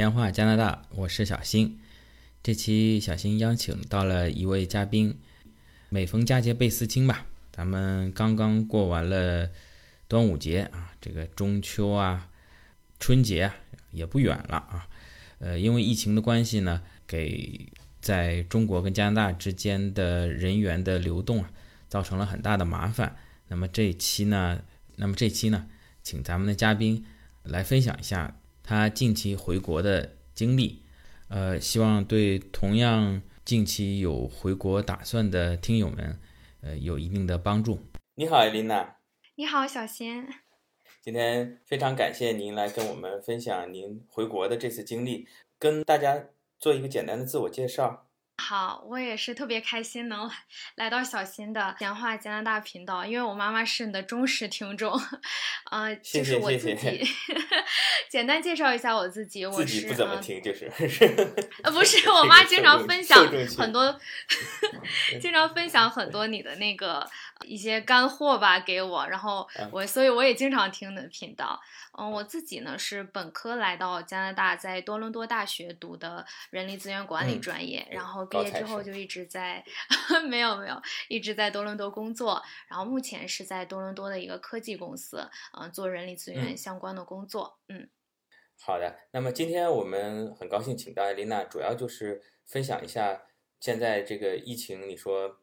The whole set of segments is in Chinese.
电话加拿大，我是小新。这期小新邀请到了一位嘉宾，每逢佳节倍思亲吧。咱们刚刚过完了端午节啊，这个中秋啊、春节啊也不远了啊。呃，因为疫情的关系呢，给在中国跟加拿大之间的人员的流动啊，造成了很大的麻烦。那么这期呢，那么这期呢，请咱们的嘉宾来分享一下。他近期回国的经历，呃，希望对同样近期有回国打算的听友们，呃，有一定的帮助。你好，艾琳娜。你好，小贤。今天非常感谢您来跟我们分享您回国的这次经历，跟大家做一个简单的自我介绍。好，我也是特别开心能来到小新的闲话加拿大频道，因为我妈妈是你的忠实听众，呃，就是我自己 简单介绍一下我自己，我是不怎么听，就是 呃不是，我妈经常分享很多，经常分享很多你的那个一些干货吧给我，然后我所以我也经常听你的频道。嗯，我自己呢是本科来到加拿大，在多伦多大学读的人力资源管理专业，然后毕业之后就一直在，没有没有，一直在多伦多工作，然后目前是在多伦多的一个科技公司，嗯，做人力资源相关的工作。嗯，好的，那么今天我们很高兴请到艾琳娜，主要就是分享一下现在这个疫情，你说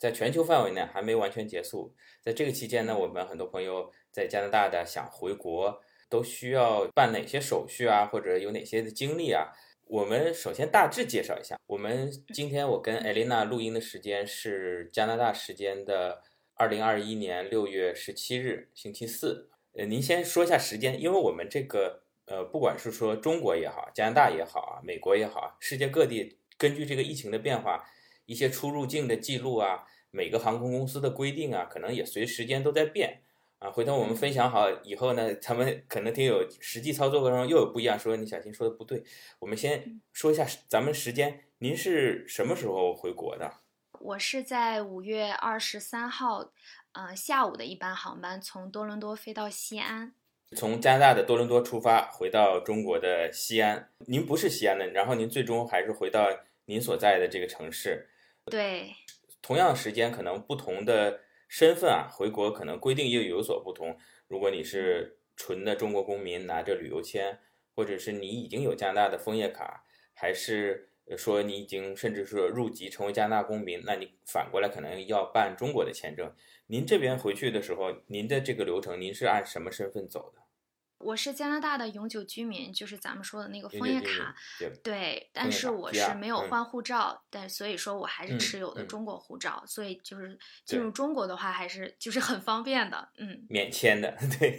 在全球范围内还没完全结束，在这个期间呢，我们很多朋友在加拿大的想回国。都需要办哪些手续啊，或者有哪些的经历啊？我们首先大致介绍一下。我们今天我跟艾琳娜录音的时间是加拿大时间的二零二一年六月十七日星期四。呃，您先说一下时间，因为我们这个呃，不管是说中国也好，加拿大也好啊，美国也好，世界各地根据这个疫情的变化，一些出入境的记录啊，每个航空公司的规定啊，可能也随时间都在变。啊，回头我们分享好以后呢，他们可能听有实际操作过程中又有不一样，说你小新说的不对。我们先说一下咱们时间，您是什么时候回国的？我是在五月二十三号，呃，下午的一班航班从多伦多飞到西安。从加拿大的多伦多出发，回到中国的西安。您不是西安的，然后您最终还是回到您所在的这个城市。对。同样时间，可能不同的。身份啊，回国可能规定又有所不同。如果你是纯的中国公民，拿着旅游签，或者是你已经有加拿大的枫叶卡，还是说你已经甚至说入籍成为加拿大公民，那你反过来可能要办中国的签证。您这边回去的时候，您的这个流程，您是按什么身份走的？我是加拿大的永久居民，就是咱们说的那个枫叶卡，对。但是我是没有换护照，但所以说我还是持有的中国护照，所以就是进入中国的话还是就是很方便的，嗯。免签的，对。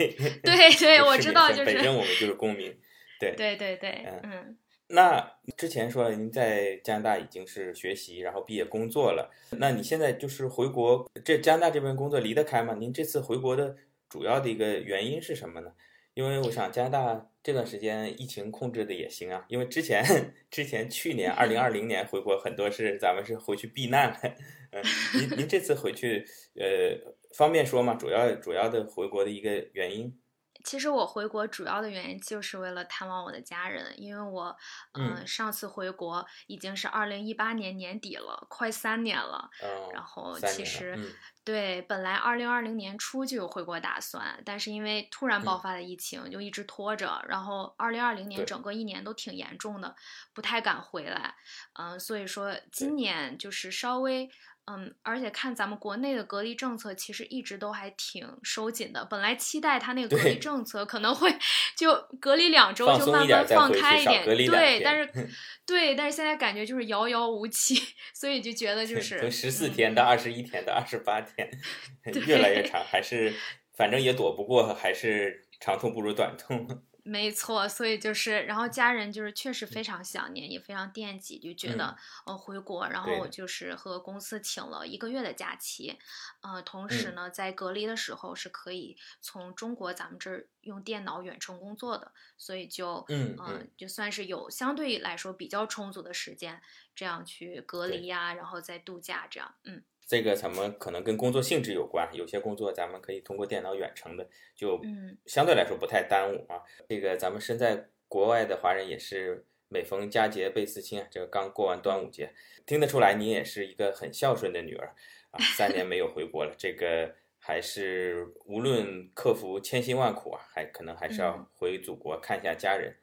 对对，我知道，就是本身我们就是公民，对。对对对，嗯。那之前说了，您在加拿大已经是学习，然后毕业工作了，那你现在就是回国，这加拿大这边工作离得开吗？您这次回国的主要的一个原因是什么呢？因为我想加拿大这段时间疫情控制的也行啊，因为之前之前去年二零二零年回国很多是咱们是回去避难的，嗯，您您这次回去呃方便说吗？主要主要的回国的一个原因。其实我回国主要的原因就是为了探望我的家人，因为我嗯上次回国已经是二零一八年年底了，快三年了。然后其实对本来二零二零年初就有回国打算，但是因为突然爆发的疫情就一直拖着，然后二零二零年整个一年都挺严重的，不太敢回来。嗯，所以说今年就是稍微。嗯，而且看咱们国内的隔离政策，其实一直都还挺收紧的。本来期待他那个隔离政策可能会就隔离两周就慢慢放开一点，对，但是 对，但是现在感觉就是遥遥无期，所以就觉得就是从十四天到二十一天到二十八天，越来越长，还是反正也躲不过，还是长痛不如短痛。没错，所以就是，然后家人就是确实非常想念，也非常惦记，就觉得呃回国，然后就是和公司请了一个月的假期，呃，同时呢，在隔离的时候是可以从中国咱们这儿用电脑远程工作的，所以就嗯嗯，就算是有相对来说比较充足的时间，这样去隔离呀，然后再度假这样，嗯。这个咱们可能跟工作性质有关，有些工作咱们可以通过电脑远程的，就相对来说不太耽误啊。这个咱们身在国外的华人也是每逢佳节倍思亲啊，这个刚过完端午节，听得出来你也是一个很孝顺的女儿啊，三年没有回国了，这个还是无论克服千辛万苦啊，还可能还是要回祖国看一下家人。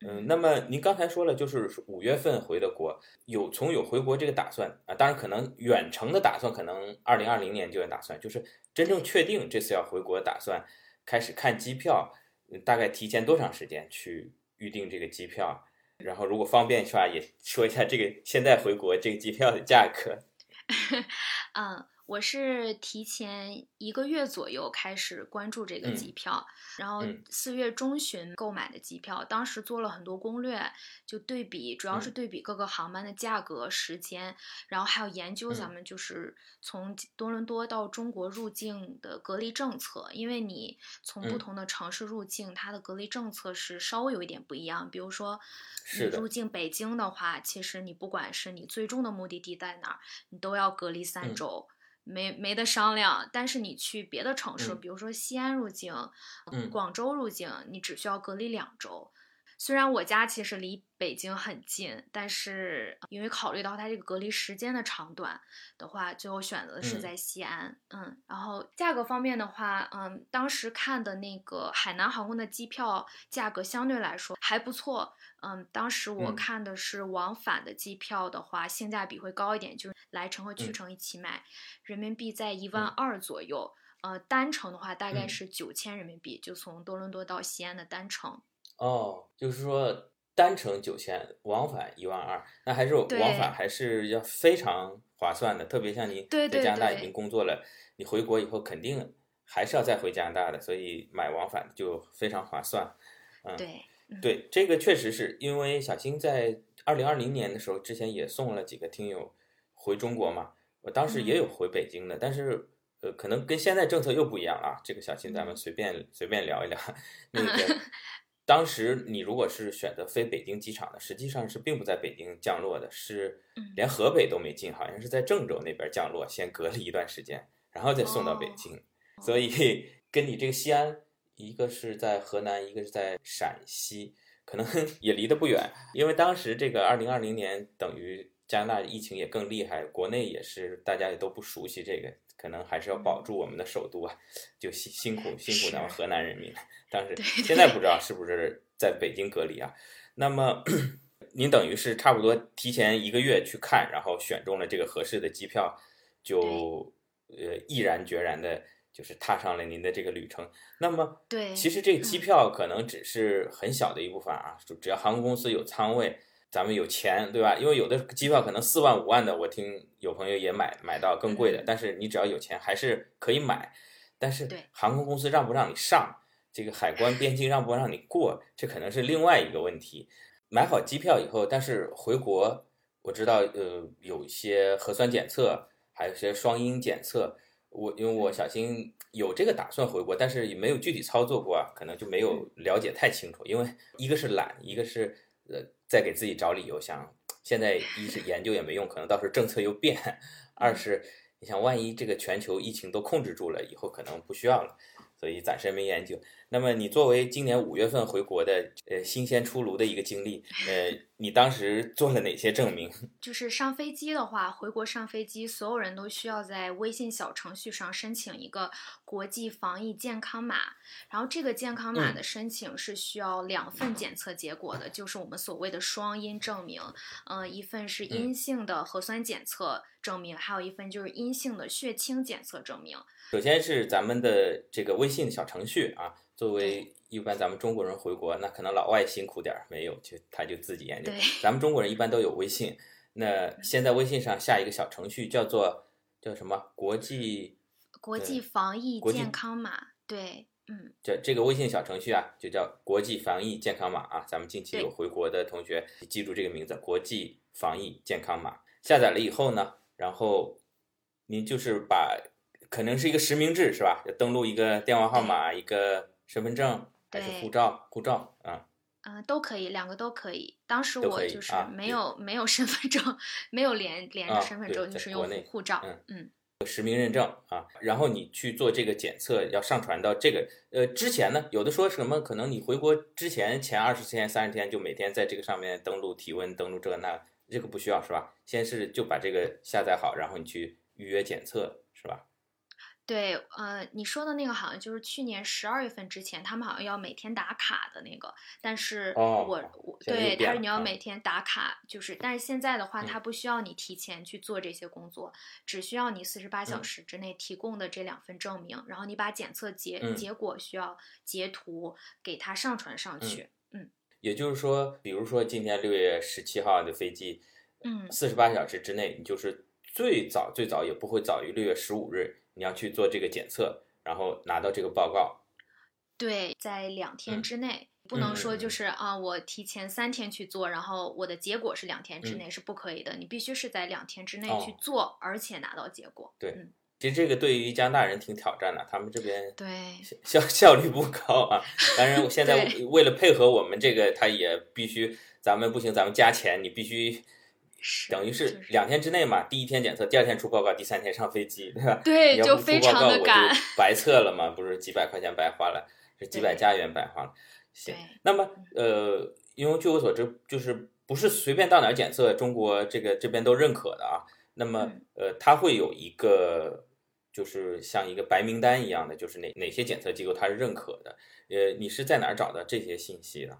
嗯，那么您刚才说了，就是五月份回的国，有从有回国这个打算啊，当然可能远程的打算可能二零二零年就有打算，就是真正确定这次要回国打算，开始看机票，大概提前多长时间去预定这个机票？然后如果方便的话，也说一下这个现在回国这个机票的价格。嗯。我是提前一个月左右开始关注这个机票，然后四月中旬购买的机票，当时做了很多攻略，就对比，主要是对比各个航班的价格、时间，然后还有研究咱们就是从多伦多到中国入境的隔离政策，因为你从不同的城市入境，它的隔离政策是稍微有一点不一样。比如说，你入境北京的话，其实你不管是你最终的目的地在哪儿，你都要隔离三周。没没得商量，但是你去别的城市，比如说西安入境，广州入境，你只需要隔离两周。虽然我家其实离北京很近，但是因为考虑到它这个隔离时间的长短的话，最后选择的是在西安。嗯，然后价格方面的话，嗯，当时看的那个海南航空的机票价格相对来说还不错。嗯，当时我看的是往返的机票的话，性价比会高一点，就是来程和去程一起买，人民币在一万二左右。呃，单程的话大概是九千人民币，就从多伦多到西安的单程。哦，就是说单程九千，往返一万二，那还是往返还是要非常划算的。特别像你在加拿大已经工作了，你回国以后肯定还是要再回加拿大的，所以买往返就非常划算。嗯，对。对，这个确实是因为小新在二零二零年的时候，之前也送了几个听友回中国嘛。我当时也有回北京的，但是呃，可能跟现在政策又不一样啊。这个小新咱们随便随便聊一聊。那个 当时你如果是选择飞北京机场的，实际上是并不在北京降落的，是连河北都没进，好像是在郑州那边降落，先隔离一段时间，然后再送到北京。所以跟你这个西安。一个是在河南，一个是在陕西，可能 也离得不远。因为当时这个二零二零年，等于加拿大疫情也更厉害，国内也是大家也都不熟悉这个，可能还是要保住我们的首都啊，就辛辛苦辛苦咱们河南人民。当时现在不知道是不是在北京隔离啊？那么 您等于是差不多提前一个月去看，然后选中了这个合适的机票，就呃毅然决然的。就是踏上了您的这个旅程，那么对，其实这个机票可能只是很小的一部分啊，只要航空公司有仓位，咱们有钱，对吧？因为有的机票可能四万五万的，我听有朋友也买买到更贵的，但是你只要有钱还是可以买，但是航空公司让不让你上，这个海关边境让不让你过，这可能是另外一个问题。买好机票以后，但是回国我知道，呃，有一些核酸检测，还有一些双阴检测。我因为我小新有这个打算回国，但是也没有具体操作过啊，可能就没有了解太清楚。因为一个是懒，一个是呃在给自己找理由，想现在一是研究也没用，可能到时候政策又变；二是你想万一这个全球疫情都控制住了，以后可能不需要了。所以暂时没研究。那么你作为今年五月份回国的，呃，新鲜出炉的一个经历，呃，你当时做了哪些证明？就是上飞机的话，回国上飞机，所有人都需要在微信小程序上申请一个国际防疫健康码。然后这个健康码的申请是需要两份检测结果的，就是我们所谓的双阴证明。嗯，一份是阴性的核酸检测证明，还有一份就是阴性的血清检测证明。首先是咱们的这个微信小程序啊，作为一般咱们中国人回国，那可能老外辛苦点儿，没有就他就自己研究。咱们中国人一般都有微信，那先在微信上下一个小程序，叫做叫什么？国际国际防疫健康码。对，嗯，这这个微信小程序啊，就叫国际防疫健康码啊。咱们近期有回国的同学记住这个名字，国际防疫健康码。下载了以后呢，然后您就是把。可能是一个实名制是吧？要登录一个电话号码，一个身份证还是护照？护照啊，嗯，都可以，两个都可以。当时我就是没有没有身份证，没有连连着身份证，就是用护照。嗯，实名认证啊，然后你去做这个检测，要上传到这个呃之前呢，有的说什么可能你回国之前前二十天、三十天就每天在这个上面登录体温、登录这那，这个不需要是吧？先是就把这个下载好，然后你去预约检测是吧？对，呃，你说的那个好像就是去年十二月份之前，他们好像要每天打卡的那个，但是我我对他是你要每。天打卡，就是但是现在的话，他不需要你提前去做这些工作，只需要你四十八小时之内提供的这两份证明，然后你把检测结结果需要截图给他上传上去，嗯，也就是说，比如说今天六月十七号的飞机，嗯，四十八小时之内，你就是最早最早也不会早于六月十五日。你要去做这个检测，然后拿到这个报告。对，在两天之内，不能说就是啊，我提前三天去做，然后我的结果是两天之内是不可以的。你必须是在两天之内去做，而且拿到结果。对，其实这个对于加拿大人挺挑战的，他们这边对效效率不高啊。当然，现在为了配合我们这个，他也必须，咱们不行，咱们加钱，你必须。等于是两天之内嘛，第一天检测，第二天出报告，第三天上飞机，对吧？对，就非常的赶，白测了嘛，不是几百块钱白花了，是几百加元白花了。行，那么呃，因为据我所知，就是不是随便到哪儿检测，中国这个这边都认可的啊。那么呃，它会有一个，就是像一个白名单一样的，就是哪哪些检测机构它是认可的。呃，你是在哪儿找到这些信息的？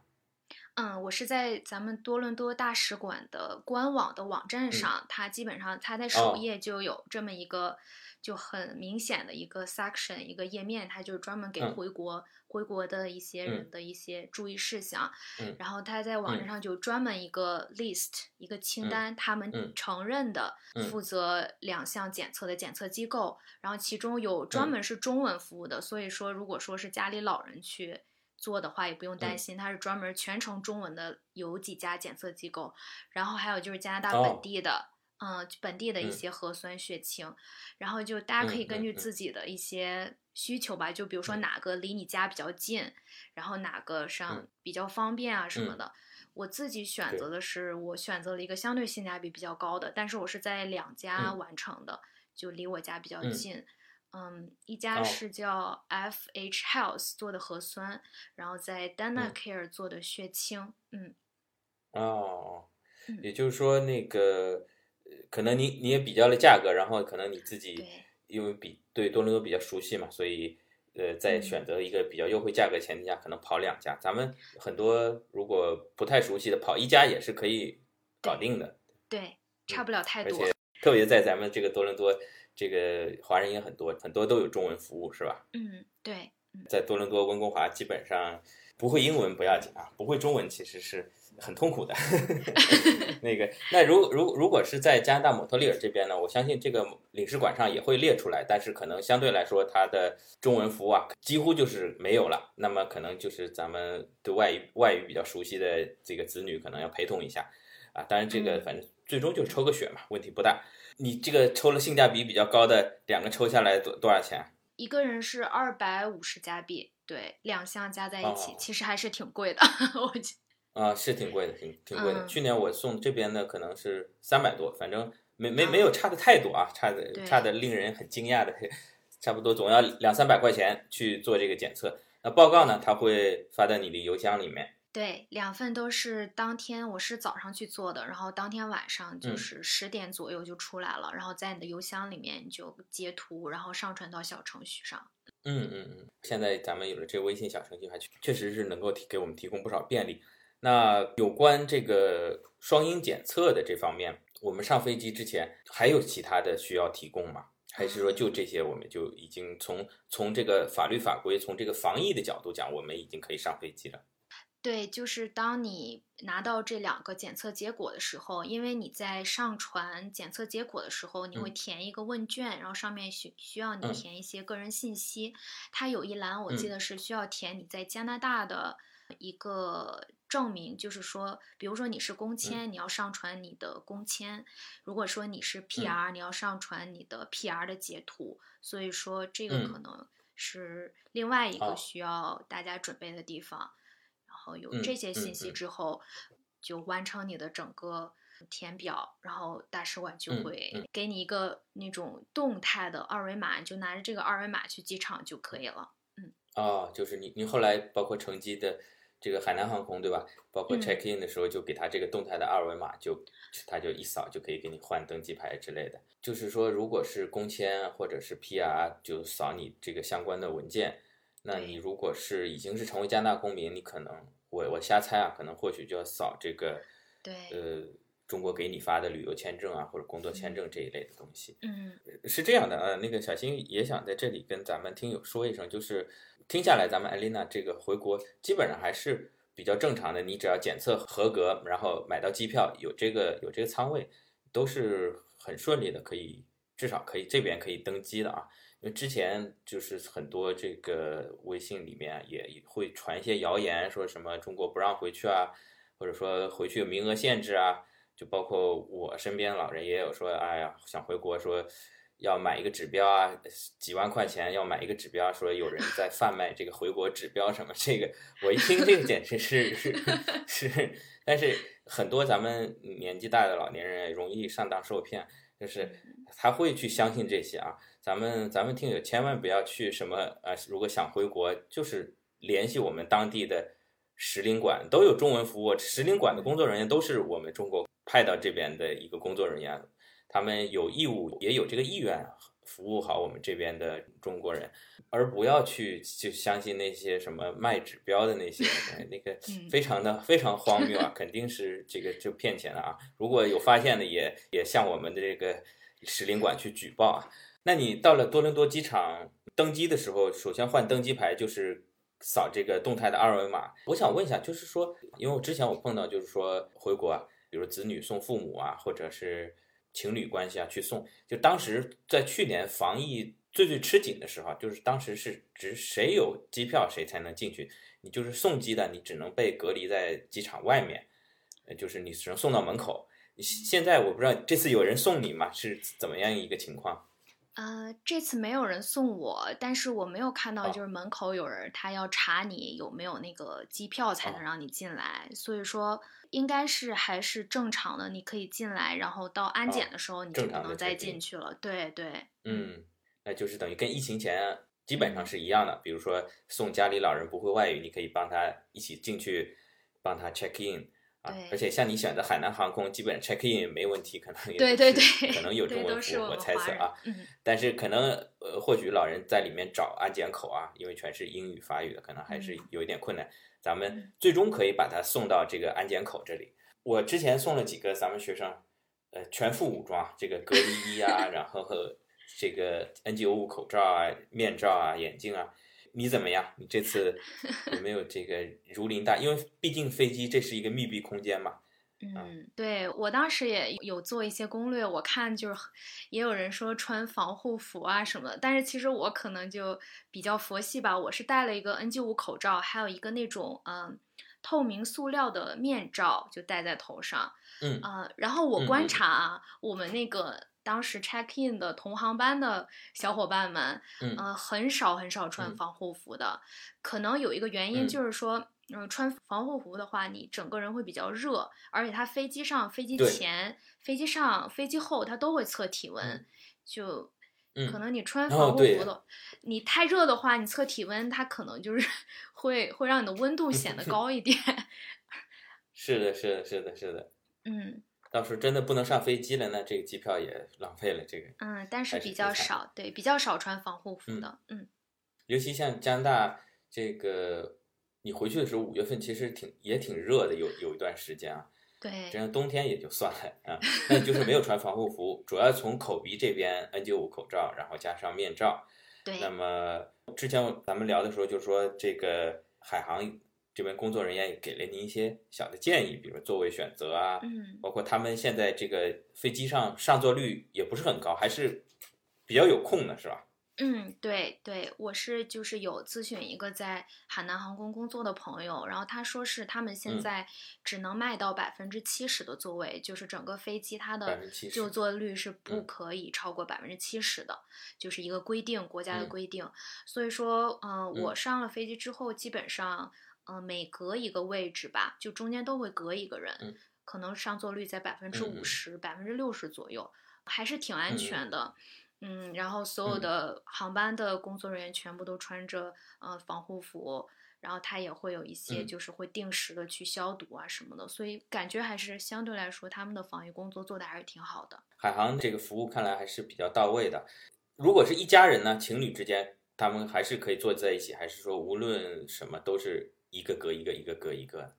嗯，我是在咱们多伦多大使馆的官网的网站上，它基本上它在首页就有这么一个就很明显的一个 section 一个页面，它就是专门给回国回国的一些人的一些注意事项。然后它在网站上就专门一个 list 一个清单，他们承认的负责两项检测的检测机构，然后其中有专门是中文服务的，所以说如果说是家里老人去。做的话也不用担心，它是专门全程中文的，有几家检测机构，然后还有就是加拿大本地的，嗯，本地的一些核酸血清，然后就大家可以根据自己的一些需求吧，就比如说哪个离你家比较近，然后哪个上比较方便啊什么的。我自己选择的是，我选择了一个相对性价比比较高的，但是我是在两家完成的，就离我家比较近。嗯，一家是叫 F H Health 做的核酸，然后在 Dana Care 做的血清。嗯，哦，也就是说，那个可能你你也比较了价格，然后可能你自己因为比对多伦多比较熟悉嘛，所以呃，在选择一个比较优惠价格前提下，可能跑两家。咱们很多如果不太熟悉的，跑一家也是可以搞定的。对，差不了太多。而且特别在咱们这个多伦多。这个华人也很多，很多都有中文服务，是吧？嗯，对。在多伦多温哥华，基本上不会英文不要紧啊，不会中文其实是很痛苦的。那个，那如如如果是在加拿大蒙特利尔这边呢，我相信这个领事馆上也会列出来，但是可能相对来说，它的中文服务啊，几乎就是没有了。那么可能就是咱们对外语外语比较熟悉的这个子女，可能要陪同一下啊。当然，这个反正最终就是抽个血嘛，问题不大。你这个抽了性价比比较高的两个抽下来多多少钱？一个人是二百五十加币，对，两项加在一起其实还是挺贵的，我觉。啊，是挺贵的，挺挺贵的。去年我送这边的可能是三百多，反正没没没有差的太多啊，差的差的令人很惊讶的，差不多总要两三百块钱去做这个检测。那报告呢，他会发到你的邮箱里面。对，两份都是当天，我是早上去做的，然后当天晚上就是十点左右就出来了，然后在你的邮箱里面你就截图，然后上传到小程序上。嗯嗯嗯，现在咱们有了这微信小程序，还确实是能够提给我们提供不少便利。那有关这个双阴检测的这方面，我们上飞机之前还有其他的需要提供吗？还是说就这些我们就已经从从这个法律法规，从这个防疫的角度讲，我们已经可以上飞机了？对，就是当你拿到这两个检测结果的时候，因为你在上传检测结果的时候，你会填一个问卷，然后上面需需要你填一些个人信息。它有一栏，我记得是需要填你在加拿大的一个证明，就是说，比如说你是工签，你要上传你的工签；如果说你是 PR，你要上传你的 PR 的截图。所以说，这个可能是另外一个需要大家准备的地方。有这些信息之后，就完成你的整个填表，然后大使馆就会给你一个那种动态的二维码，你就拿着这个二维码去机场就可以了。嗯，哦，就是你你后来包括乘机的这个海南航空对吧？包括 check in 的时候就给他这个动态的二维码，就他就一扫就可以给你换登机牌之类的。就是说，如果是工签或者是 PR，就扫你这个相关的文件。那你如果是已经是成为加拿大公民，你可能我我瞎猜啊，可能或许就要扫这个，对，呃，中国给你发的旅游签证啊，或者工作签证这一类的东西。嗯，是这样的啊，那个小新也想在这里跟咱们听友说一声，就是听下来，咱们艾丽娜这个回国基本上还是比较正常的，你只要检测合格，然后买到机票，有这个有这个仓位，都是很顺利的，可以至少可以这边可以登机的啊。因为之前就是很多这个微信里面也会传一些谣言，说什么中国不让回去啊，或者说回去有名额限制啊，就包括我身边老人也有说，哎呀想回国，说要买一个指标啊，几万块钱要买一个指标，说有人在贩卖这个回国指标什么，这个我一听这个简直是 是是，但是很多咱们年纪大的老年人容易上当受骗，就是他会去相信这些啊。咱们咱们听友千万不要去什么呃，如果想回国，就是联系我们当地的使领馆，都有中文服务。使领馆的工作人员都是我们中国派到这边的一个工作人员，他们有义务也有这个意愿服务好我们这边的中国人，而不要去就相信那些什么卖指标的那些 那个非常的 非常荒谬啊，肯定是这个就骗钱的啊。如果有发现的，也也向我们的这个使领馆去举报啊。那你到了多伦多机场登机的时候，首先换登机牌就是扫这个动态的二维码。我想问一下，就是说，因为我之前我碰到就是说回国啊，比如子女送父母啊，或者是情侣关系啊去送，就当时在去年防疫最最吃紧的时候，就是当时是只谁有机票谁才能进去，你就是送机的，你只能被隔离在机场外面，呃，就是你只能送到门口。现在我不知道这次有人送你吗？是怎么样一个情况？呃，这次没有人送我，但是我没有看到，就是门口有人，他要查你有没有那个机票才能让你进来，所以说应该是还是正常的，你可以进来，然后到安检的时候你就不能再进去了。对对，嗯，那就是等于跟疫情前基本上是一样的，比如说送家里老人不会外语，你可以帮他一起进去，帮他 check in。啊，而且像你选择海南航空，基本 check in 没问题，可能也对对对，可能有中文服务，我猜测啊。但是可能呃，或许老人在里面找安检口啊，因为全是英语法语的，可能还是有一点困难。咱们最终可以把他送到这个安检口这里。我之前送了几个咱们学生，呃，全副武装，这个隔离衣啊，然后和这个 N95 口罩啊、面罩啊、眼镜啊。你怎么样？你这次有没有这个如临大？因为毕竟飞机这是一个密闭空间嘛。嗯，对我当时也有做一些攻略，我看就是也有人说穿防护服啊什么的，但是其实我可能就比较佛系吧，我是戴了一个 N95 口罩，还有一个那种嗯透明塑料的面罩，就戴在头上。嗯啊，然后我观察啊，我们那个。当时 check in 的同航班的小伙伴们，嗯，很少很少穿防护服的，可能有一个原因就是说，嗯，穿防护服的话，你整个人会比较热，而且它飞机上、飞机前、飞机上、飞机后，它都会测体温，就可能你穿防护服的，你太热的话，你测体温，它可能就是 会会让你的温度显得高一点。是的，是的，是的，是的，嗯。到时候真的不能上飞机了，那这个机票也浪费了。这个，嗯，但是比较少，对，比较少穿防护服的，嗯。尤其像加拿大这个，你回去的时候五月份其实挺也挺热的，有有一段时间啊。对。这样冬天也就算了啊，那就是没有穿防护服，主要从口鼻这边 N95 口罩，然后加上面罩。对。那么之前咱们聊的时候就说这个海航。这边工作人员也给了您一些小的建议，比如座位选择啊，嗯，包括他们现在这个飞机上上座率也不是很高，还是比较有空的，是吧？嗯，对对，我是就是有咨询一个在海南航空工作的朋友，然后他说是他们现在只能卖到百分之七十的座位，就是整个飞机它的就座率是不可以超过百分之七十的，就是一个规定，国家的规定。所以说，嗯，我上了飞机之后，基本上。嗯，每隔一个位置吧，就中间都会隔一个人，可能上座率在百分之五十、百分之六十左右，还是挺安全的。嗯，然后所有的航班的工作人员全部都穿着呃防护服。然后他也会有一些，就是会定时的去消毒啊什么的，所以感觉还是相对来说他们的防疫工作做的还是挺好的。海航这个服务看来还是比较到位的。如果是一家人呢，情侣之间他们还是可以坐在一起，还是说无论什么都是一个隔一个，一个隔一个？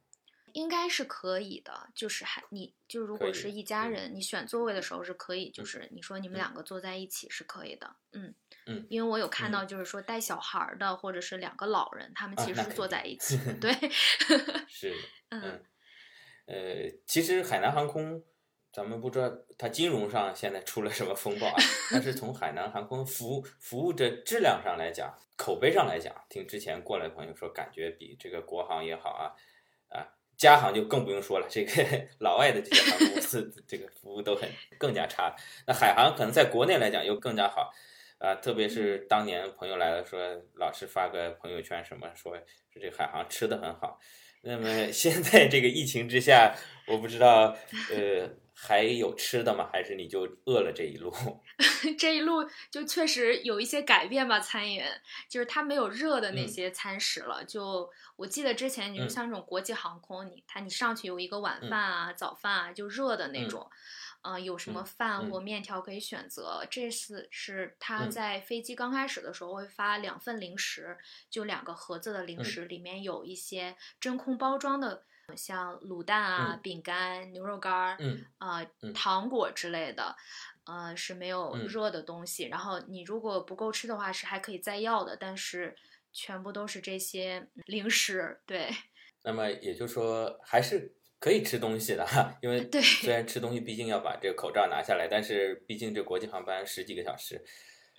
应该是可以的，就是还你就如果是一家人，你选座位的时候是可以，就是你说你们两个坐在一起是可以的，嗯嗯，因为我有看到。就是说带小孩的或者是两个老人，他们其实是坐在一。起，对，是，嗯，呃，其实海南航空，咱们不知道它金融上现在出了什么风暴啊，但是从海南航空服务服务的质量上来讲，口碑上来讲，听之前过来的朋友说，感觉比这个国航也好啊，啊。家航就更不用说了，这个 老外的这些航空公司，这个服务都很更加差。那海航可能在国内来讲又更加好，啊，特别是当年朋友来了，说老是发个朋友圈什么，说说这海航吃的很好。那么现在这个疫情之下，我不知道，呃。还有吃的吗？还是你就饿了这一路？这一路就确实有一些改变吧。餐饮就是它没有热的那些餐食了。就我记得之前，你就像这种国际航空，你它你上去有一个晚饭啊、早饭啊，就热的那种，嗯，有什么饭或面条可以选择。这次是他在飞机刚开始的时候会发两份零食，就两个盒子的零食，里面有一些真空包装的。像卤蛋啊、饼干、牛肉干儿，啊，糖果之类的，呃，是没有热的东西。然后你如果不够吃的话，是还可以再要的，但是全部都是这些零食。对。那么也就是说，还是可以吃东西的哈，因为虽然吃东西毕竟要把这个口罩拿下来，但是毕竟这国际航班十几个小时，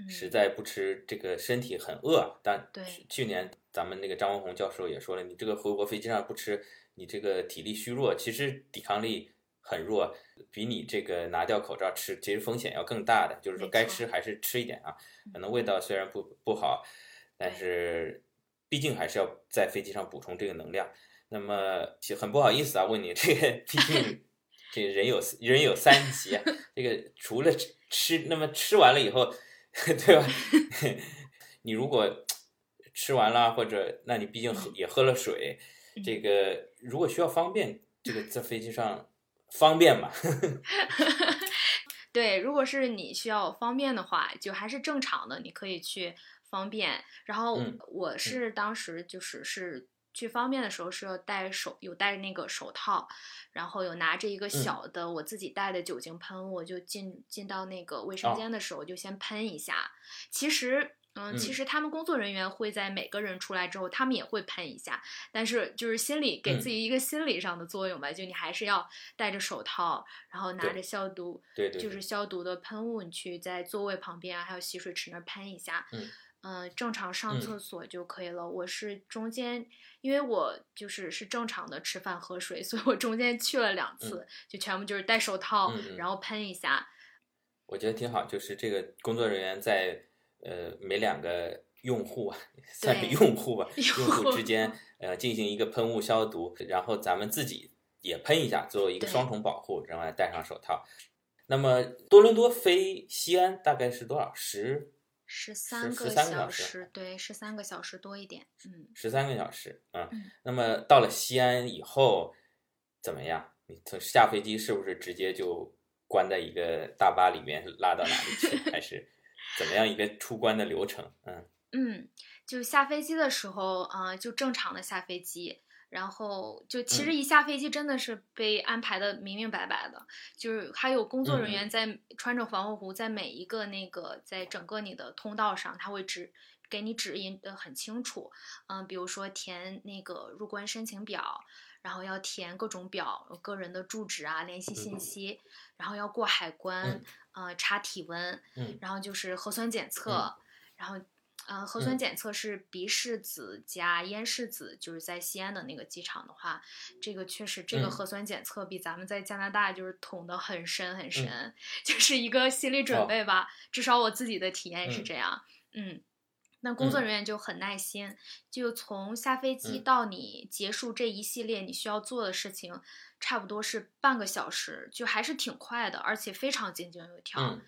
实在不吃这个身体很饿。但去年咱们那个张文宏教授也说了，你这个回国飞机上不吃。你这个体力虚弱，其实抵抗力很弱，比你这个拿掉口罩吃，其实风险要更大的。就是说，该吃还是吃一点啊。可能味道虽然不不好，但是毕竟还是要在飞机上补充这个能量。那么很不好意思啊，问你这个，毕竟 这人有人有三急啊。这个除了吃，那么吃完了以后，对吧？你如果吃完了，或者那你毕竟喝也喝了水。这个如果需要方便，这个在飞机上方便吗？对，如果是你需要方便的话，就还是正常的，你可以去方便。然后我是当时就是是去方便的时候是要戴手，有戴那个手套，然后有拿着一个小的我自己带的酒精喷雾，就进进到那个卫生间的时候就先喷一下。其实。嗯，其实他们工作人员会在每个人出来之后，他们也会喷一下，但是就是心理给自己一个心理上的作用吧，就你还是要戴着手套，然后拿着消毒，对对，就是消毒的喷雾，你去在座位旁边啊，还有洗水池那儿喷一下，嗯，正常上厕所就可以了。我是中间，因为我就是是正常的吃饭喝水，所以我中间去了两次，就全部就是戴手套，然后喷一下。我觉得挺好，就是这个工作人员在。呃，每两个用户啊，算是用户吧，用户之间呃进行一个喷雾消毒，然后咱们自己也喷一下，作为一个双重保护，然后戴上手套。那么多伦多飞西安大概是多少？十十三个小时，对，十三个小时多一点，嗯，十三个小时，嗯。那么到了西安以后怎么样？你从下飞机是不是直接就关在一个大巴里面拉到哪里去，还是？怎么样一个出关的流程？嗯。嗯，就下飞机的时候，啊，就正常的下飞机，然后就其实一下飞机真的是被安排的明明白白的，就是还有工作人员在穿着防护服，在每一个那个在整个你的通道上，他会指给你指引的很清楚，嗯，比如说填那个入关申请表，然后要填各种表，个人的住址啊、联系信息，然后要过海关。呃，查体温，然后就是核酸检测，然后，呃，核酸检测是鼻拭子加咽拭子，就是在西安的那个机场的话，这个确实这个核酸检测比咱们在加拿大就是捅的很深很深，就是一个心理准备吧，至少我自己的体验是这样，嗯，那工作人员就很耐心，就从下飞机到你结束这一系列你需要做的事情，差不多是半个小时，就还是挺快的，而且非常井井有条。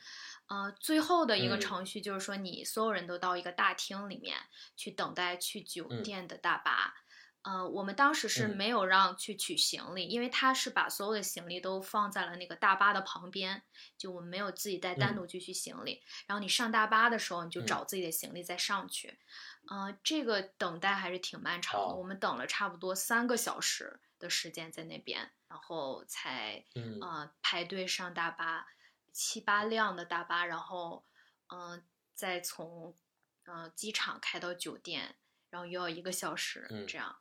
呃，最后的一个程序就是说，你所有人都到一个大厅里面去等待去酒店的大巴。呃，我们当时是没有让去取行李，因为他是把所有的行李都放在了那个大巴的旁边，就我们没有自己带单独去取行李。然后你上大巴的时候，你就找自己的行李再上去。呃，这个等待还是挺漫长的，我们等了差不多三个小时的时间在那边，然后才呃排队上大巴。七八辆的大巴，然后，嗯，再从，嗯，机场开到酒店，然后又要一个小时，这样。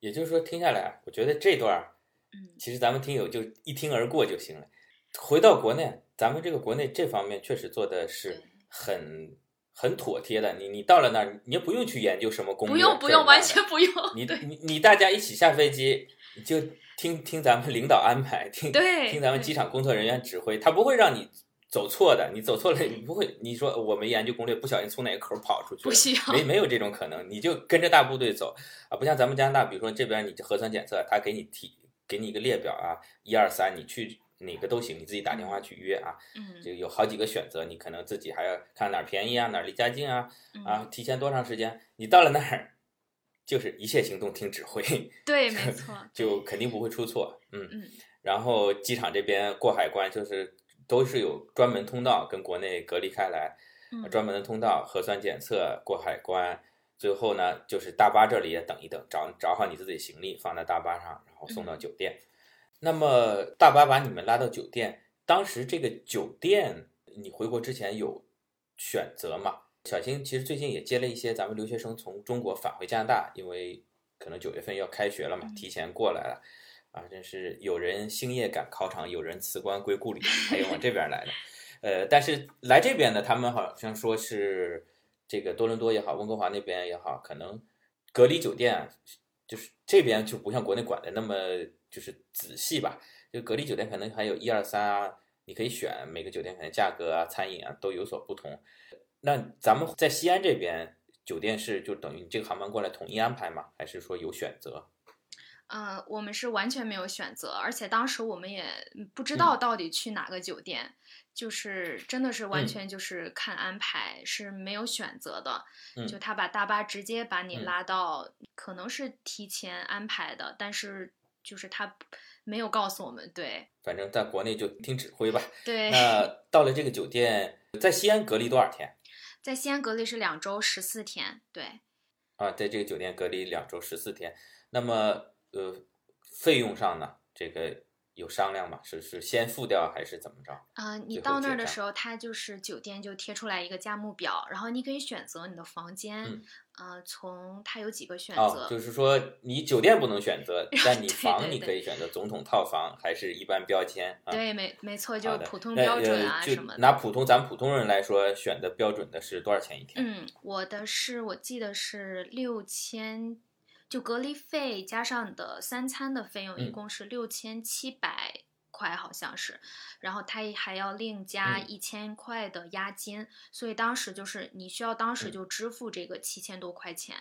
也就是说，听下来，我觉得这段儿，嗯，其实咱们听友就一听而过就行了。回到国内，咱们这个国内这方面确实做的是很很妥帖的。你你到了那儿，你也不用去研究什么攻略，不用不用，完全不用。你你你大家一起下飞机就。听听咱们领导安排，听听咱们机场工作人员指挥，他不会让你走错的。你走错了，你不会。你说我没研究攻略，不小心从哪个口跑出去，不需要，没没有这种可能。你就跟着大部队走啊，不像咱们加拿大，比如说这边你核酸检测，他给你提给你一个列表啊，一二三，你去哪个都行，你自己打电话去约啊。嗯，就有好几个选择，你可能自己还要看哪儿便宜啊，哪儿离家近啊，啊，提前多长时间？你到了那儿。就是一切行动听指挥，对，没错，就肯定不会出错。嗯嗯。然后机场这边过海关，就是都是有专门通道跟国内隔离开来，专门的通道，核酸检测过海关，最后呢就是大巴这里也等一等，找找好你自己行李放在大巴上，然后送到酒店。那么大巴把你们拉到酒店，当时这个酒店你回国之前有选择吗？小新其实最近也接了一些咱们留学生从中国返回加拿大，因为可能九月份要开学了嘛，提前过来了，啊，真是有人星夜赶考场，有人辞官归故里，还有往这边来的，呃，但是来这边呢，他们好像说是这个多伦多也好，温哥华那边也好，可能隔离酒店就是这边就不像国内管的那么就是仔细吧，就隔离酒店可能还有一二三啊，你可以选每个酒店可能价格啊、餐饮啊都有所不同。那咱们在西安这边酒店是就等于你这个航班过来统一安排吗？还是说有选择？呃，我们是完全没有选择，而且当时我们也不知道到底去哪个酒店，就是真的是完全就是看安排，是没有选择的。就他把大巴直接把你拉到，可能是提前安排的，但是就是他没有告诉我们。对，反正在国内就听指挥吧。对。那 到了这个酒店，在西安隔离多少天？在西安隔离是两周十四天，对。啊，在这个酒店隔离两周十四天，那么呃，费用上呢，这个有商量吗？是是先付掉还是怎么着？啊，你到那儿的时候，他就是酒店就贴出来一个价目表，然后你可以选择你的房间。呃，从它有几个选择，就是说你酒店不能选择，但你房你可以选择总统套房还是一般标间。对，没没错，就普通标准啊什么的。拿普通咱普通人来说，选的标准的是多少钱一天？嗯，我的是我记得是六千，就隔离费加上你的三餐的费用，一共是六千七百。块好像是，然后他还要另加一千块的押金，所以当时就是你需要当时就支付这个七千多块钱。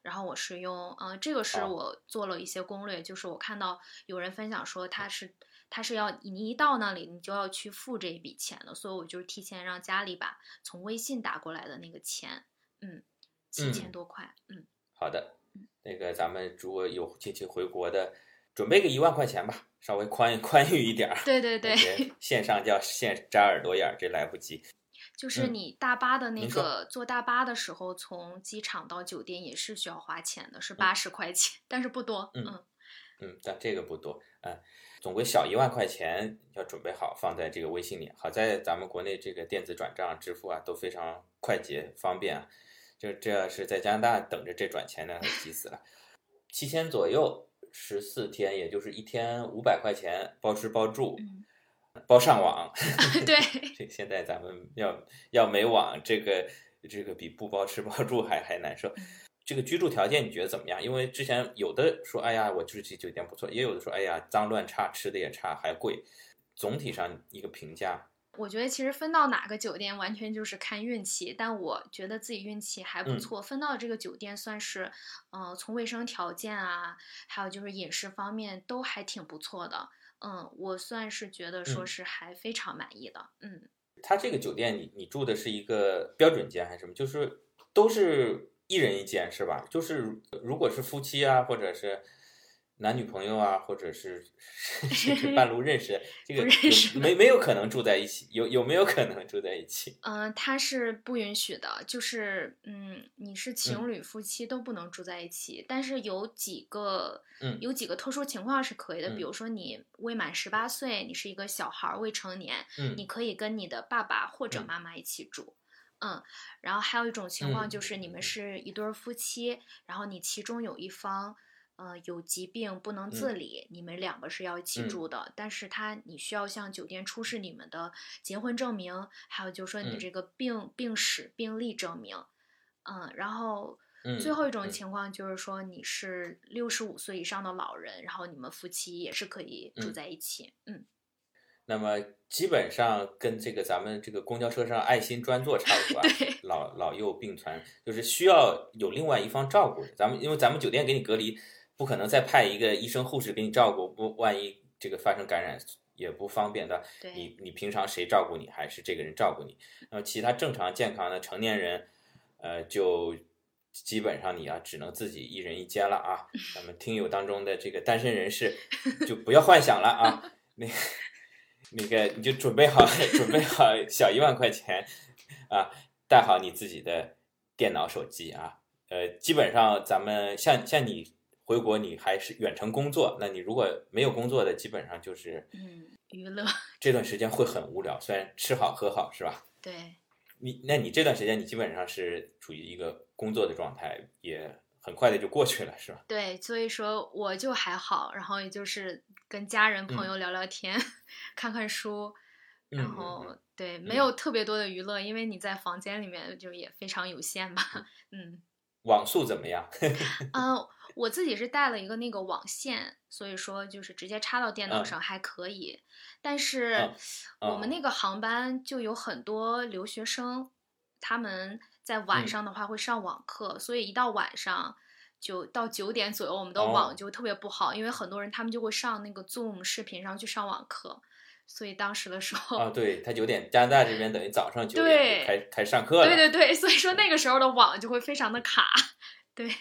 然后我是用，嗯，这个是我做了一些攻略，就是我看到有人分享说他是他是要你一到那里你就要去付这一笔钱的，所以我就是提前让家里把从微信打过来的那个钱，嗯，七千多块，嗯，好的，那个咱们如果有近期回国的。准备个一万块钱吧，稍微宽宽裕一点儿。对对对，线上叫线扎耳朵眼儿，这来不及。就是你大巴的那个坐大巴的时候，从机场到酒店也是需要花钱的，是八十块钱，但是不多。嗯嗯，但这个不多。嗯，总归小一万块钱要准备好，放在这个微信里。好在咱们国内这个电子转账支付啊都非常快捷方便啊。就这要是在加拿大等着这转钱呢，急死了。七千左右。十四天，也就是一天五百块钱，包吃包住，包上网。对，这现在咱们要要没网，这个这个比不包吃包住还还难受。这个居住条件你觉得怎么样？因为之前有的说，哎呀，我住这酒店不错，也有的说，哎呀，脏乱差，吃的也差，还贵。总体上一个评价，我觉得其实分到哪个酒店完全就是看运气，但我觉得自己运气还不错，分到这个酒店算是，呃，从卫生条件啊，还有就是饮食方面都还挺不错的。嗯，我算是觉得说是还非常满意的。嗯，他这个酒店你你住的是一个标准间还是什么？就是都是一人一间是吧？就是如果是夫妻啊，或者是。男女朋友啊，或者是 半路认识，这个没没有可能住在一起，有有没有可能住在一起？嗯，他是不允许的，就是嗯，你是情侣夫妻都不能住在一起，但是有几个，嗯，有几个特殊情况是可以的，比如说你未满十八岁，你是一个小孩未成年，嗯，你可以跟你的爸爸或者妈妈一起住，嗯，然后还有一种情况就是你们是一对夫妻，然后你其中有一方。呃，有疾病不能自理，你们两个是要一起住的。但是他，你需要向酒店出示你们的结婚证明，还有就是说你这个病病史病历证明。嗯，然后最后一种情况就是说你是六十五岁以上的老人，然后你们夫妻也是可以住在一起。嗯。那么基本上跟这个咱们这个公交车上爱心专座差不多，老老幼并存，就是需要有另外一方照顾。咱们因为咱们酒店给你隔离。不可能再派一个医生护士给你照顾，不，万一这个发生感染也不方便的。你你平常谁照顾你，还是这个人照顾你？那么其他正常健康的成年人，呃，就基本上你啊，只能自己一人一间了啊。咱们听友当中的这个单身人士，就不要幻想了啊。那那个你就准备好准备好小一万块钱啊，带好你自己的电脑手机啊。呃，基本上咱们像像你。回国你还是远程工作，那你如果没有工作的，基本上就是嗯娱乐。这段时间会很无聊，虽然吃好喝好是吧？对。你那你这段时间你基本上是处于一个工作的状态，也很快的就过去了，是吧？对，所以说我就还好，然后也就是跟家人朋友聊聊天，看看书，然后对没有特别多的娱乐，因为你在房间里面就也非常有限吧，嗯。网速怎么样？嗯。我自己是带了一个那个网线，所以说就是直接插到电脑上还可以。但是我们那个。航班就有很多留学生，他们在晚上的话会上网课，所以一到晚上就到九点左右，我们的网就特别不好，因为很多人他们就会上那个 Zoom 视频上去上网课，所以当时的时候啊，对他九点，加拿大这边等于早上九点开开上课了，对对对，所以说那个时候的网就会非常的卡，对。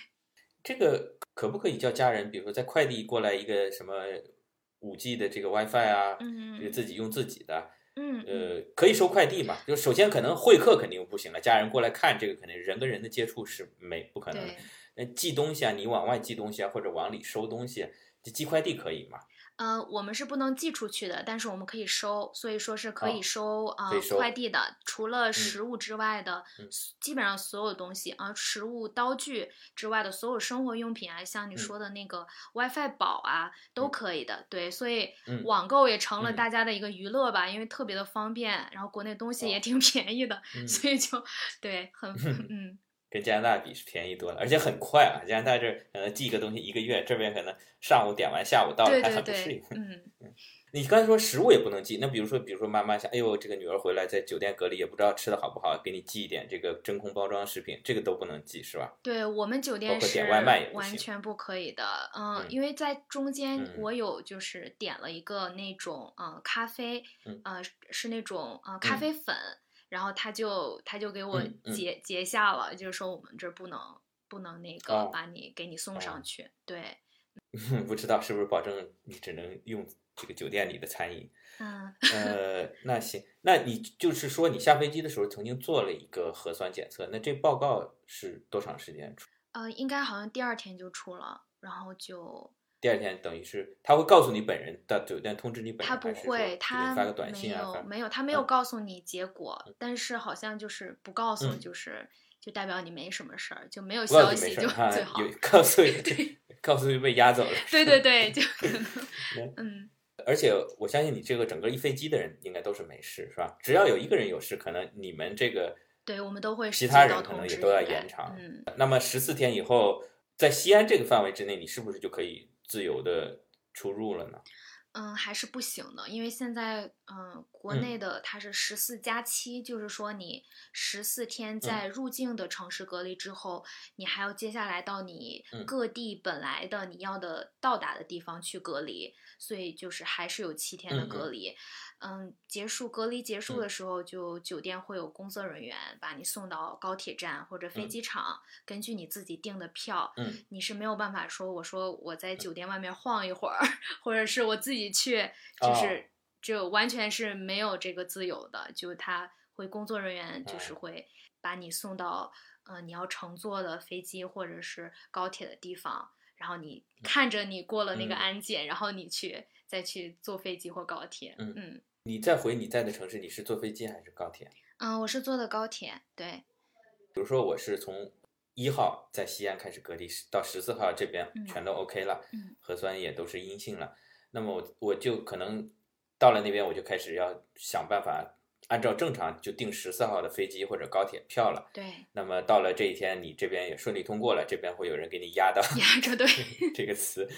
这个可不可以叫家人？比如说在快递过来一个什么五 G 的这个 WiFi 啊，嗯就自己用自己的，嗯，呃，可以收快递嘛？就首先可能会客肯定不行了，家人过来看这个肯定人跟人的接触是没不可能的。那寄东西啊，你往外寄东西啊，或者往里收东西，寄快递可以吗？呃，我们是不能寄出去的，但是我们可以收，所以说是可以收啊快递的。除了食物之外的，基本上所有东西啊，食物、刀具之外的所有生活用品啊，像你说的那个 WiFi 宝啊，都可以的。对，所以网购也成了大家的一个娱乐吧，因为特别的方便，然后国内东西也挺便宜的，所以就对很 嗯。跟加拿大比是便宜多了，而且很快啊！加拿大这可能寄一个东西一个月，这边可能上午点完，下午到了，还很不适应。嗯 嗯，你刚才说食物也不能寄，那比如说，比如说妈妈想，哎呦，这个女儿回来在酒店隔离，也不知道吃的好不好，给你寄一点这个真空包装食品，这个都不能寄，是吧？对我们酒店是完全不可以的，嗯，因为在中间我有就是点了一个那种嗯咖啡，呃是那种呃咖啡粉。然后他就他就给我截截下了，就是说我们这不能不能那个把你给你送上去。对，不知道是不是保证你只能用这个酒店里的餐饮。嗯，呃，那行，那你就是说你下飞机的时候曾经做了一个核酸检测，那这报告是多长时间出？呃，应该好像第二天就出了，然后就。第二天等于是他会告诉你本人到酒店通知你本人，他不会，他发个短信啊？没有，他没有告诉你结果，但是好像就是不告诉，就是就代表你没什么事儿，就没有消息就最好。有告诉告诉被押走了。对对对，就 嗯。而且我相信你这个整个一飞机的人应该都是没事，是吧？只要有一个人有事，可能你们这个对我们都会其他人可能也都要延长。嗯。那么十四天以后，在西安这个范围之内，你是不是就可以？自由的出入了呢？嗯，还是不行的，因为现在，嗯，国内的它是十四加七，就是说你十四天在入境的城市隔离之后，你还要接下来到你各地本来的你要的到达的地方去隔离，所以就是还是有七天的隔离。嗯，结束隔离结束的时候，就酒店会有工作人员把你送到高铁站或者飞机场，根据你自己订的票，你是没有办法说我说我在酒店外面晃一会儿，或者是我自己去，就是就完全是没有这个自由的，就他会工作人员就是。会把你送到嗯你要乘坐的飞机或者是高铁的地方，然后你看着你过了那个安检，然后你去再去坐飞机或高铁，嗯。你再回你在的城市，你是坐飞机还是高铁？嗯，我是坐的高铁。对，比如说我是从一号在西安开始隔离，到十四号这边全都 OK 了，核酸也都是阴性了，那么我我就可能到了那边，我就开始要想办法。按照正常就订十四号的飞机或者高铁票了。对。那么到了这一天，你这边也顺利通过了，这边会有人给你压到。压着对。这个词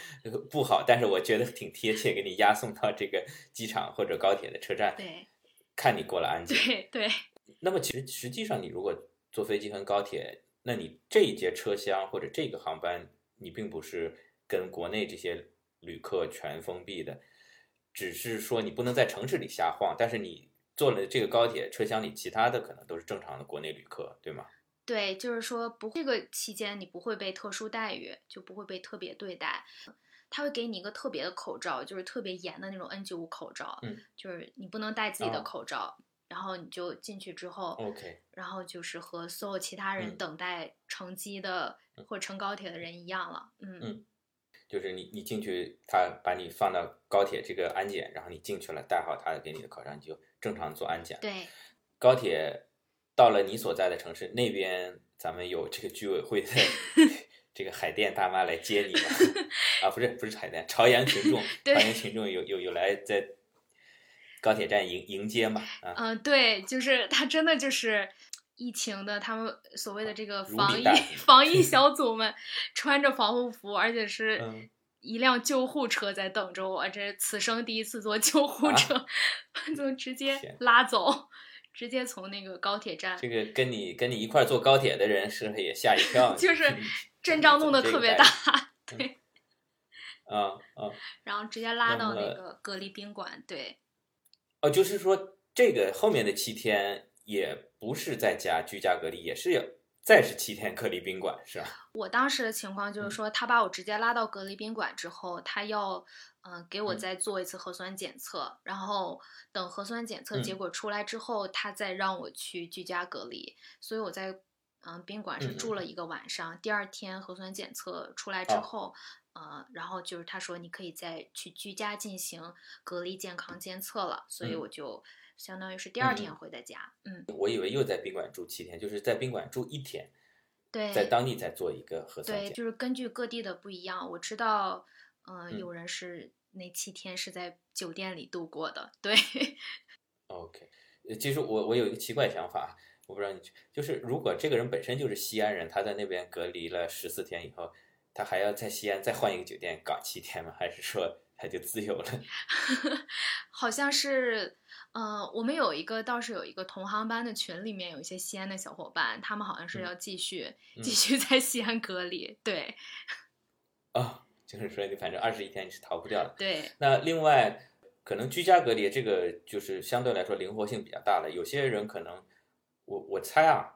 不好，但是我觉得挺贴切，给你押送到这个机场或者高铁的车站。对。看你过了安检。对对。那么其实实际上，你如果坐飞机和高铁，那你这一节车厢或者这个航班，你并不是跟国内这些旅客全封闭的，只是说你不能在城市里瞎晃，但是你。坐了这个高铁车厢里，其他的可能都是正常的国内旅客，对吗？对，就是说不，这个期间你不会被特殊待遇，就不会被特别对待。他会给你一个特别的口罩，就是特别严的那种 N95 口罩，嗯，就是你不能戴自己的口罩，然后你就进去之后，OK，然后就是和所有其他人等待乘机的或乘高铁的人一样了，嗯。就是你，你进去，他把你放到高铁这个安检，然后你进去了，戴好他给你的口罩，你就正常做安检。对，高铁到了你所在的城市那边，咱们有这个居委会的 这个海淀大妈来接你吧？啊，不是，不是海淀，朝阳群众，朝阳群众有有有来在高铁站迎迎接嘛？啊，嗯，对，就是他真的就是。疫情的，他们所谓的这个防疫防疫小组们，穿着防护服，而且是一辆救护车在等着我。这此生第一次坐救护车，就直接拉走，直接从那个高铁站。这个跟你跟你一块坐高铁的人是不是也吓一跳？就是 阵仗弄得特别大，对。啊啊！然后直接拉到那个隔离宾馆，对。哦，就是说这个后面的七天。也不是在家居家隔离，也是要再是七天隔离宾馆，是吧？我当时的情况就是说，他把我直接拉到隔离宾馆之后，他要嗯给我再做一次核酸检测，然后等核酸检测结果出来之后，他再让我去居家隔离。所以我在嗯宾馆是住了一个晚上，第二天核酸检测出来之后，呃，然后就是他说你可以再去居家进行隔离健康监测了，所以我就。相当于是第二天回的家，嗯，我以为又在宾馆住七天，就是在宾馆住一天，对，在当地再做一个核酸对，就是根据各地的不一样，我知道，嗯，有人是那七天是在酒店里度过的，对。OK，其实我我有一个奇怪想法，我不知道你，就是如果这个人本身就是西安人，他在那边隔离了十四天以后，他还要在西安再换一个酒店搞七天吗？还是说？他就自由了，好像是，嗯，我们有一个倒是有一个同行班的群里面有一些西安的小伙伴，他们好像是要继续继续在西安隔离，对。啊，就是说你反正二十一天你是逃不掉的。对。那另外，可能居家隔离这个就是相对来说灵活性比较大了，有些人可能，我我猜啊。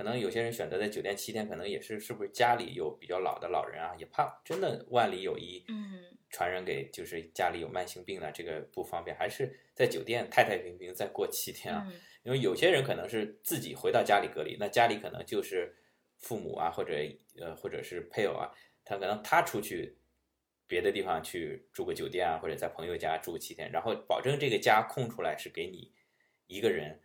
可能有些人选择在酒店七天，可能也是是不是家里有比较老的老人啊，也怕真的万里有一，嗯，传染给就是家里有慢性病的这个不方便，还是在酒店太太平平再过七天啊？因为有些人可能是自己回到家里隔离，那家里可能就是父母啊，或者呃或者是配偶啊，他可能他出去别的地方去住个酒店啊，或者在朋友家住个七天，然后保证这个家空出来是给你一个人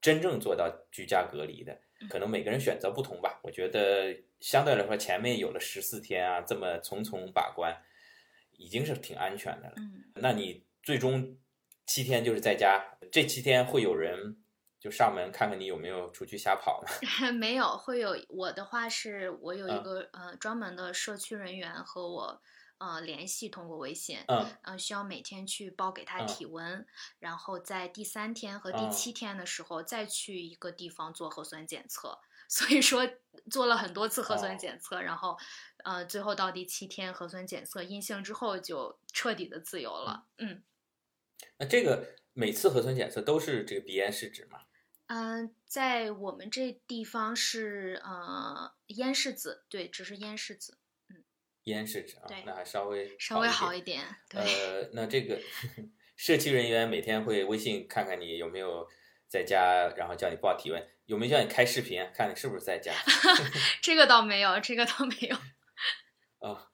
真正做到居家隔离的。可能每个人选择不同吧，我觉得相对来说前面有了十四天啊，这么重重把关，已经是挺安全的了。嗯，那你最终七天就是在家，这七天会有人就上门看看你有没有出去瞎跑吗？没有，会有。我的话是我有一个呃专门的社区人员和我呃联系，通过微信，嗯，需要每天去报给他体温，然后在第三天和第七天的时候再去一个地方做核酸检测。所以说做了很多次核酸检测，然后，呃，最后到第七天核酸检测阴性之后，就彻底的自由了。嗯，那这个每次核酸检测都是这个鼻咽拭子吗？嗯，在我们这地方是呃咽拭子，对，只是咽拭子。嗯，咽拭子啊，那还稍微稍微好一点。呃，那这个社区人员每天会微信看看你有没有在家，然后叫你报体温。有没有叫你开视频看你是不是在家？这个倒没有，这个倒没有。哦，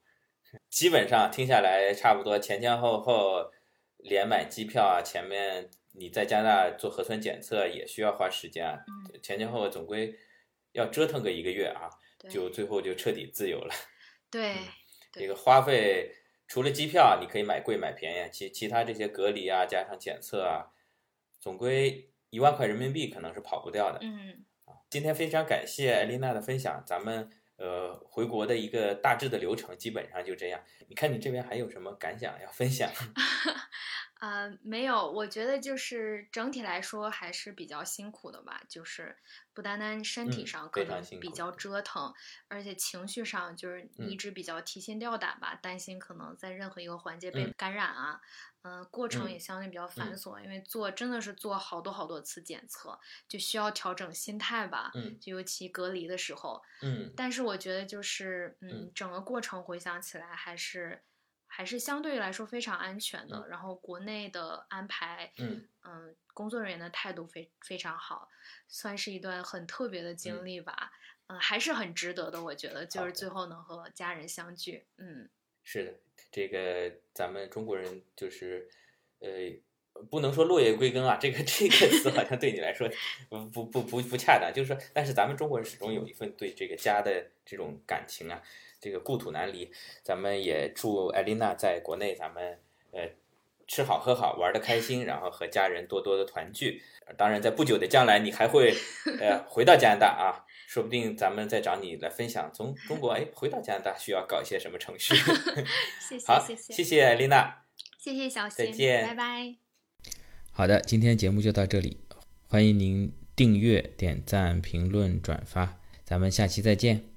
基本上听下来差不多前前后后连买机票啊，前面你在加拿大做核酸检测也需要花时间啊，前前后后总归要折腾个一个月啊，就最后就彻底自由了。对，这个花费除了机票你可以买贵买便宜，其其他这些隔离啊加上检测啊，总归。一万块人民币可能是跑不掉的。嗯，啊，今天非常感谢艾丽娜的分享，咱们呃回国的一个大致的流程基本上就这样。你看你这边还有什么感想要分享？呃，没有，我觉得就是整体来说还是比较辛苦的吧，就是不单单身体上可能比较折腾，而且情绪上就是一直比较提心吊胆吧，担心可能在任何一个环节被感染啊。嗯，过程也相对比较繁琐，因为做真的是做好多好多次检测，就需要调整心态吧。嗯，就尤其隔离的时候。嗯，但是我觉得就是，嗯，整个过程回想起来还是。还是相对来说非常安全的，然后国内的安排，嗯。嗯，工作人员的态度非非常好，算是一段很特别的经历吧，嗯，还是很值得的，我觉得就是最后能和家人相聚，嗯，是的，这个咱们中国人就是，呃，不能说落叶归根啊，这个这个词好像对你来说 不不不不不恰当，就是说，但是咱们中国人始终有一份对这个家的这种感情啊。这个故土难离，咱们也祝艾琳娜在国内，咱们呃吃好喝好，玩的开心，然后和家人多多的团聚。当然，在不久的将来，你还会呃回到加拿大啊，说不定咱们再找你来分享从中国哎回到加拿大需要搞一些什么程序。谢谢，好，谢谢艾琳娜，谢谢小新，再见，拜拜。好的，今天节目就到这里，欢迎您订阅、点赞、评论、转发，咱们下期再见。